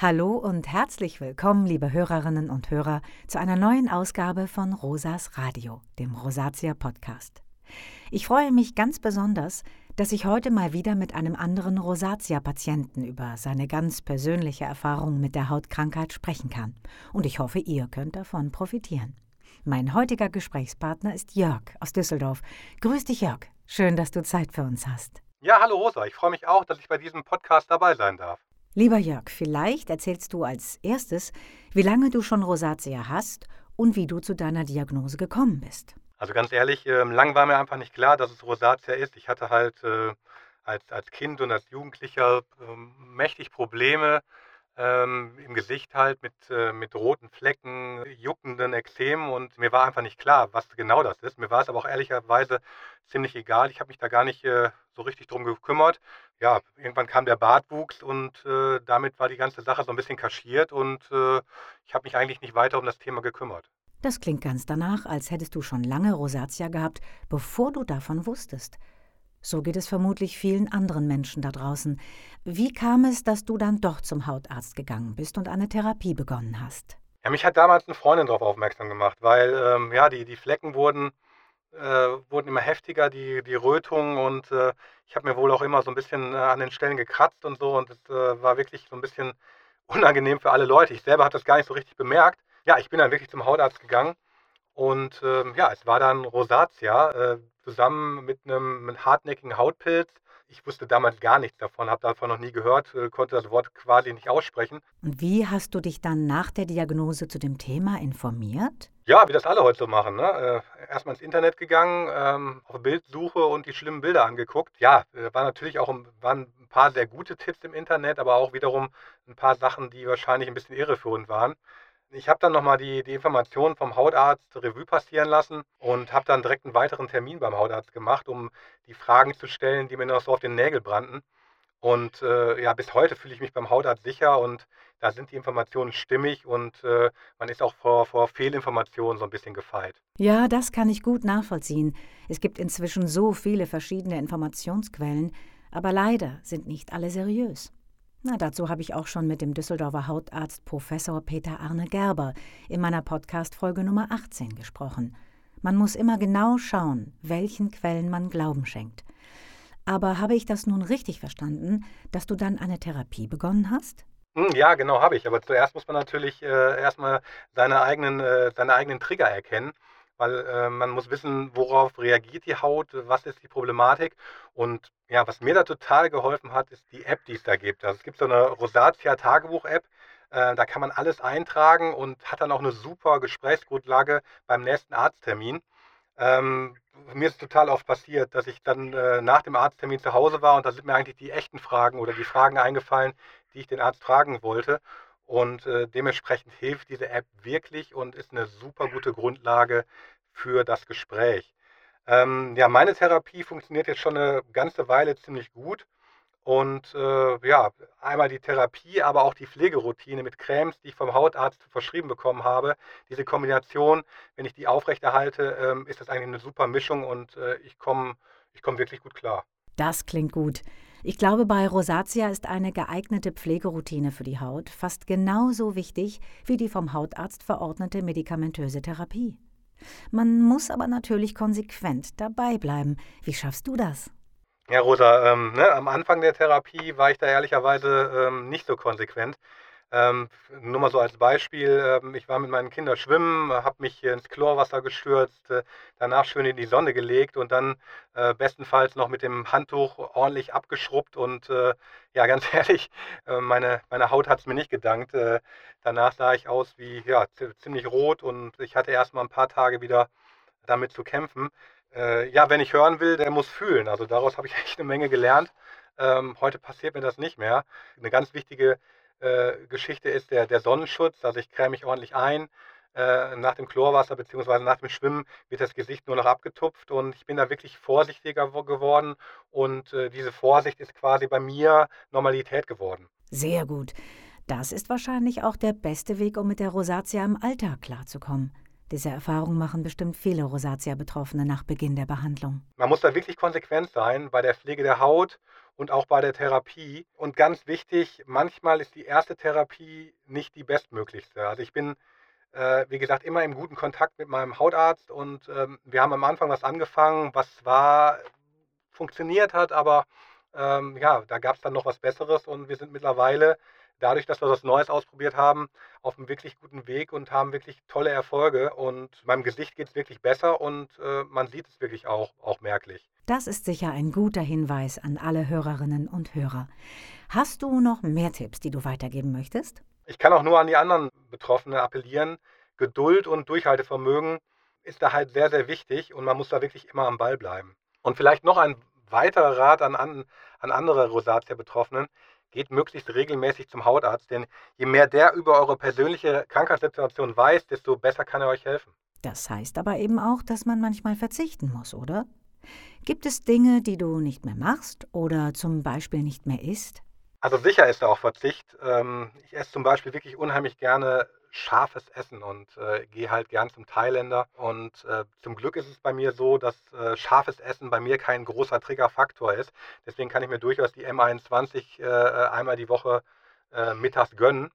Hallo und herzlich willkommen, liebe Hörerinnen und Hörer, zu einer neuen Ausgabe von Rosas Radio, dem Rosatia Podcast. Ich freue mich ganz besonders, dass ich heute mal wieder mit einem anderen Rosatia-Patienten über seine ganz persönliche Erfahrung mit der Hautkrankheit sprechen kann. Und ich hoffe, ihr könnt davon profitieren. Mein heutiger Gesprächspartner ist Jörg aus Düsseldorf. Grüß dich, Jörg. Schön, dass du Zeit für uns hast. Ja, hallo Rosa. Ich freue mich auch, dass ich bei diesem Podcast dabei sein darf. Lieber Jörg, vielleicht erzählst du als erstes, wie lange du schon Rosatia hast und wie du zu deiner Diagnose gekommen bist. Also ganz ehrlich, ähm, lang war mir einfach nicht klar, dass es Rosatia ist. Ich hatte halt äh, als, als Kind und als Jugendlicher ähm, mächtig Probleme ähm, im Gesicht halt mit, äh, mit roten Flecken, juckenden Ekzemen und mir war einfach nicht klar, was genau das ist. Mir war es aber auch ehrlicherweise ziemlich egal. Ich habe mich da gar nicht äh, so richtig drum gekümmert. Ja, irgendwann kam der Bartwuchs und äh, damit war die ganze Sache so ein bisschen kaschiert und äh, ich habe mich eigentlich nicht weiter um das Thema gekümmert. Das klingt ganz danach, als hättest du schon lange Rosatia gehabt, bevor du davon wusstest. So geht es vermutlich vielen anderen Menschen da draußen. Wie kam es, dass du dann doch zum Hautarzt gegangen bist und eine Therapie begonnen hast? Ja, mich hat damals eine Freundin darauf aufmerksam gemacht, weil ähm, ja, die, die Flecken wurden, äh, wurden immer heftiger, die, die Rötungen und äh, ich habe mir wohl auch immer so ein bisschen äh, an den Stellen gekratzt und so und es äh, war wirklich so ein bisschen unangenehm für alle Leute. Ich selber habe das gar nicht so richtig bemerkt. Ja, ich bin dann wirklich zum Hautarzt gegangen und ähm, ja, es war dann Rosatia, äh, zusammen mit einem mit hartnäckigen Hautpilz. Ich wusste damals gar nichts davon, habe davon noch nie gehört, äh, konnte das Wort quasi nicht aussprechen. Und wie hast du dich dann nach der Diagnose zu dem Thema informiert? Ja, wie das alle heute so machen. Ne? Äh, Erstmal ins Internet gegangen, ähm, auf Bildsuche und die schlimmen Bilder angeguckt. Ja, äh, war natürlich auch waren ein paar sehr gute Tipps im Internet, aber auch wiederum ein paar Sachen, die wahrscheinlich ein bisschen irreführend waren. Ich habe dann nochmal die, die Informationen vom Hautarzt Revue passieren lassen und habe dann direkt einen weiteren Termin beim Hautarzt gemacht, um die Fragen zu stellen, die mir noch so auf den Nägel brannten. Und äh, ja, bis heute fühle ich mich beim Hautarzt sicher und da sind die Informationen stimmig und äh, man ist auch vor, vor Fehlinformationen so ein bisschen gefeit. Ja, das kann ich gut nachvollziehen. Es gibt inzwischen so viele verschiedene Informationsquellen, aber leider sind nicht alle seriös. Na, dazu habe ich auch schon mit dem Düsseldorfer Hautarzt Professor Peter Arne Gerber in meiner Podcast-Folge Nummer 18 gesprochen. Man muss immer genau schauen, welchen Quellen man Glauben schenkt. Aber habe ich das nun richtig verstanden, dass du dann eine Therapie begonnen hast? Hm, ja, genau, habe ich. Aber zuerst muss man natürlich äh, erstmal seine eigenen, äh, seine eigenen Trigger erkennen weil äh, man muss wissen, worauf reagiert die Haut, was ist die Problematik. Und ja, was mir da total geholfen hat, ist die App, die es da gibt. Also es gibt so eine Rosatia-Tagebuch-App, äh, da kann man alles eintragen und hat dann auch eine super Gesprächsgrundlage beim nächsten Arzttermin. Ähm, mir ist total oft passiert, dass ich dann äh, nach dem Arzttermin zu Hause war und da sind mir eigentlich die echten Fragen oder die Fragen eingefallen, die ich den Arzt fragen wollte. Und äh, dementsprechend hilft diese App wirklich und ist eine super gute Grundlage für das Gespräch. Ähm, ja, meine Therapie funktioniert jetzt schon eine ganze Weile ziemlich gut. Und äh, ja, einmal die Therapie, aber auch die Pflegeroutine mit Cremes, die ich vom Hautarzt verschrieben bekommen habe. Diese Kombination, wenn ich die aufrechterhalte, ähm, ist das eigentlich eine super Mischung und äh, ich komme ich komm wirklich gut klar. Das klingt gut. Ich glaube, bei Rosatia ist eine geeignete Pflegeroutine für die Haut fast genauso wichtig wie die vom Hautarzt verordnete medikamentöse Therapie. Man muss aber natürlich konsequent dabei bleiben. Wie schaffst du das? Ja, Rosa, ähm, ne, am Anfang der Therapie war ich da ehrlicherweise ähm, nicht so konsequent. Ähm, nur mal so als Beispiel, ähm, ich war mit meinen Kindern schwimmen, habe mich ins Chlorwasser gestürzt, äh, danach schön in die Sonne gelegt und dann äh, bestenfalls noch mit dem Handtuch ordentlich abgeschrubbt und äh, ja, ganz ehrlich, äh, meine, meine Haut hat es mir nicht gedankt. Äh, danach sah ich aus wie ja, ziemlich rot und ich hatte erst mal ein paar Tage wieder damit zu kämpfen. Äh, ja, wenn ich hören will, der muss fühlen. Also daraus habe ich echt eine Menge gelernt. Ähm, heute passiert mir das nicht mehr. Eine ganz wichtige äh, Geschichte ist der, der Sonnenschutz. Also ich creme mich ordentlich ein. Äh, nach dem Chlorwasser bzw. nach dem Schwimmen wird das Gesicht nur noch abgetupft und ich bin da wirklich vorsichtiger geworden und äh, diese Vorsicht ist quasi bei mir Normalität geworden. Sehr gut. Das ist wahrscheinlich auch der beste Weg, um mit der Rosatia im Alltag klarzukommen. Diese Erfahrung machen bestimmt viele Rosatia-Betroffene nach Beginn der Behandlung. Man muss da wirklich konsequent sein bei der Pflege der Haut und auch bei der Therapie. Und ganz wichtig, manchmal ist die erste Therapie nicht die bestmöglichste. Also ich bin, äh, wie gesagt, immer im guten Kontakt mit meinem Hautarzt und ähm, wir haben am Anfang was angefangen, was zwar funktioniert hat, aber ähm, ja, da gab es dann noch was Besseres und wir sind mittlerweile dadurch, dass wir was Neues ausprobiert haben, auf einem wirklich guten Weg und haben wirklich tolle Erfolge. Und meinem Gesicht geht es wirklich besser und äh, man sieht es wirklich auch, auch merklich. Das ist sicher ein guter Hinweis an alle Hörerinnen und Hörer. Hast du noch mehr Tipps, die du weitergeben möchtest? Ich kann auch nur an die anderen Betroffenen appellieren. Geduld und Durchhaltevermögen ist da halt sehr, sehr wichtig und man muss da wirklich immer am Ball bleiben. Und vielleicht noch ein weiterer Rat an, an, an andere Rosatia-Betroffenen geht möglichst regelmäßig zum Hautarzt, denn je mehr der über eure persönliche Krankheitssituation weiß, desto besser kann er euch helfen. Das heißt aber eben auch, dass man manchmal verzichten muss, oder? Gibt es Dinge, die du nicht mehr machst oder zum Beispiel nicht mehr isst? Also sicher ist da auch Verzicht. Ähm, ich esse zum Beispiel wirklich unheimlich gerne scharfes Essen und äh, gehe halt gern zum Thailänder. Und äh, zum Glück ist es bei mir so, dass äh, scharfes Essen bei mir kein großer Triggerfaktor ist. Deswegen kann ich mir durchaus die M21 äh, einmal die Woche äh, mittags gönnen.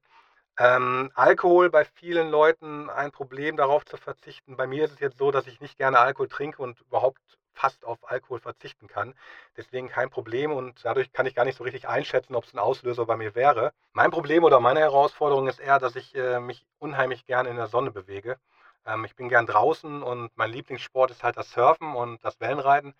Ähm, Alkohol bei vielen Leuten ein Problem darauf zu verzichten. Bei mir ist es jetzt so, dass ich nicht gerne Alkohol trinke und überhaupt fast auf Alkohol verzichten kann. Deswegen kein Problem und dadurch kann ich gar nicht so richtig einschätzen, ob es ein Auslöser bei mir wäre. Mein Problem oder meine Herausforderung ist eher, dass ich äh, mich unheimlich gerne in der Sonne bewege. Ähm, ich bin gern draußen und mein Lieblingssport ist halt das Surfen und das Wellenreiten.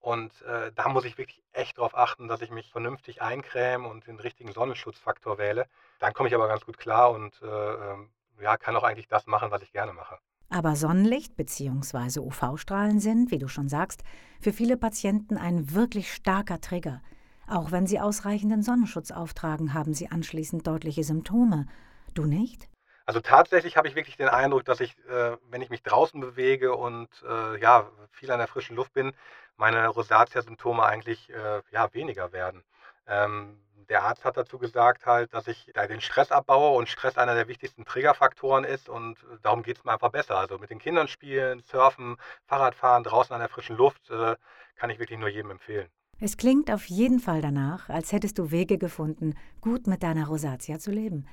Und äh, da muss ich wirklich echt darauf achten, dass ich mich vernünftig eincreme und den richtigen Sonnenschutzfaktor wähle. Dann komme ich aber ganz gut klar und äh, ähm, ja, kann auch eigentlich das machen, was ich gerne mache. Aber Sonnenlicht bzw. UV-Strahlen sind, wie du schon sagst, für viele Patienten ein wirklich starker Trigger. Auch wenn sie ausreichenden Sonnenschutz auftragen, haben sie anschließend deutliche Symptome. Du nicht? Also tatsächlich habe ich wirklich den Eindruck, dass ich, äh, wenn ich mich draußen bewege und äh, ja, viel an der frischen Luft bin, meine Rosatia-Symptome eigentlich äh, ja, weniger werden. Ähm, der Arzt hat dazu gesagt halt, dass ich da den Stress abbaue und Stress einer der wichtigsten Triggerfaktoren ist und darum geht es mir einfach besser. Also mit den Kindern spielen, surfen, Fahrradfahren, draußen an der frischen Luft, äh, kann ich wirklich nur jedem empfehlen. Es klingt auf jeden Fall danach, als hättest du Wege gefunden, gut mit deiner Rosatia zu leben.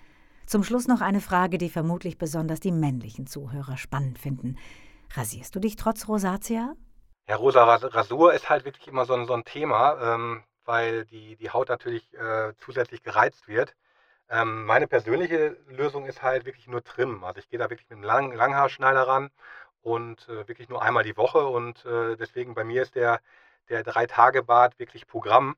Zum Schluss noch eine Frage, die vermutlich besonders die männlichen Zuhörer spannend finden. Rasierst du dich trotz Rosatia? Ja, rosa Rasur ist halt wirklich immer so ein, so ein Thema. Ähm, weil die, die Haut natürlich äh, zusätzlich gereizt wird. Ähm, meine persönliche Lösung ist halt wirklich nur Trimmen. Also ich gehe da wirklich mit einem Lang Langhaarschneider ran und äh, wirklich nur einmal die Woche. Und äh, deswegen bei mir ist der, der Drei-Tage-Bart wirklich Programm.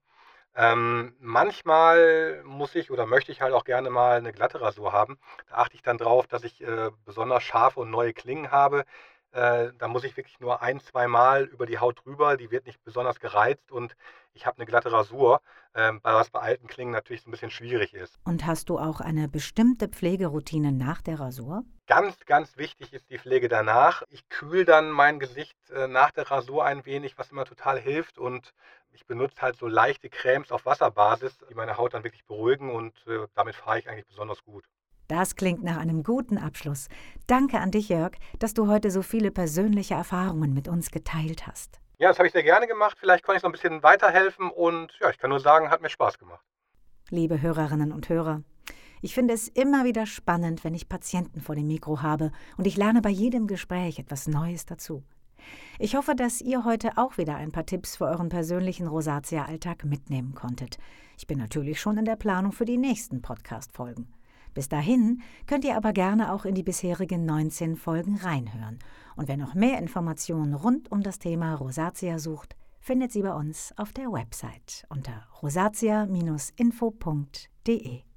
Ähm, manchmal muss ich oder möchte ich halt auch gerne mal eine glatte Rasur haben. Da achte ich dann drauf, dass ich äh, besonders scharfe und neue Klingen habe. Äh, da muss ich wirklich nur ein, zwei Mal über die Haut drüber. Die wird nicht besonders gereizt und ich habe eine glatte Rasur, äh, was bei alten Klingen natürlich so ein bisschen schwierig ist. Und hast du auch eine bestimmte Pflegeroutine nach der Rasur? Ganz, ganz wichtig ist die Pflege danach. Ich kühle dann mein Gesicht äh, nach der Rasur ein wenig, was immer total hilft. Und ich benutze halt so leichte Cremes auf Wasserbasis, die meine Haut dann wirklich beruhigen und äh, damit fahre ich eigentlich besonders gut. Das klingt nach einem guten Abschluss. Danke an dich, Jörg, dass du heute so viele persönliche Erfahrungen mit uns geteilt hast. Ja, das habe ich sehr gerne gemacht. Vielleicht konnte ich noch ein bisschen weiterhelfen und ja, ich kann nur sagen, hat mir Spaß gemacht. Liebe Hörerinnen und Hörer, ich finde es immer wieder spannend, wenn ich Patienten vor dem Mikro habe und ich lerne bei jedem Gespräch etwas Neues dazu. Ich hoffe, dass ihr heute auch wieder ein paar Tipps für euren persönlichen Rosatia-Alltag mitnehmen konntet. Ich bin natürlich schon in der Planung für die nächsten Podcast-Folgen. Bis dahin könnt ihr aber gerne auch in die bisherigen 19 Folgen reinhören. Und wer noch mehr Informationen rund um das Thema Rosatia sucht, findet sie bei uns auf der Website unter rosatia-info.de.